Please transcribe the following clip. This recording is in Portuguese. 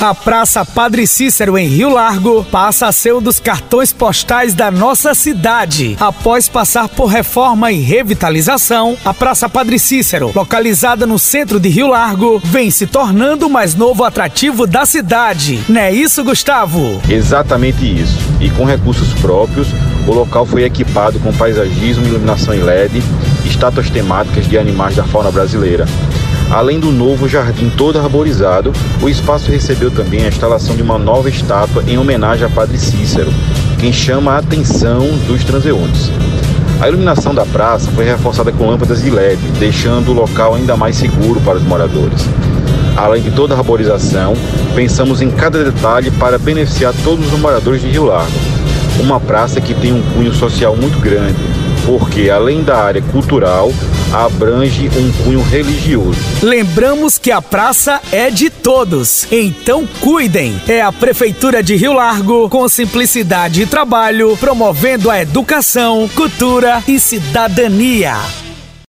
A Praça Padre Cícero em Rio Largo passa a ser um dos cartões postais da nossa cidade. Após passar por reforma e revitalização, a Praça Padre Cícero, localizada no centro de Rio Largo, vem se tornando o mais novo atrativo da cidade. Não é isso, Gustavo? Exatamente isso. E com recursos próprios, o local foi equipado com paisagismo, iluminação em LED, estátuas temáticas de animais da fauna brasileira. Além do novo jardim todo arborizado, o espaço recebeu também a instalação de uma nova estátua em homenagem a Padre Cícero, quem chama a atenção dos transeuntes. A iluminação da praça foi reforçada com lâmpadas de LED, deixando o local ainda mais seguro para os moradores. Além de toda a arborização, pensamos em cada detalhe para beneficiar todos os moradores de Rio Largo. Uma praça que tem um cunho social muito grande, porque além da área cultural, abrange um cunho religioso. Lembramos que a praça é de todos, então cuidem. É a Prefeitura de Rio Largo, com simplicidade e trabalho, promovendo a educação, cultura e cidadania.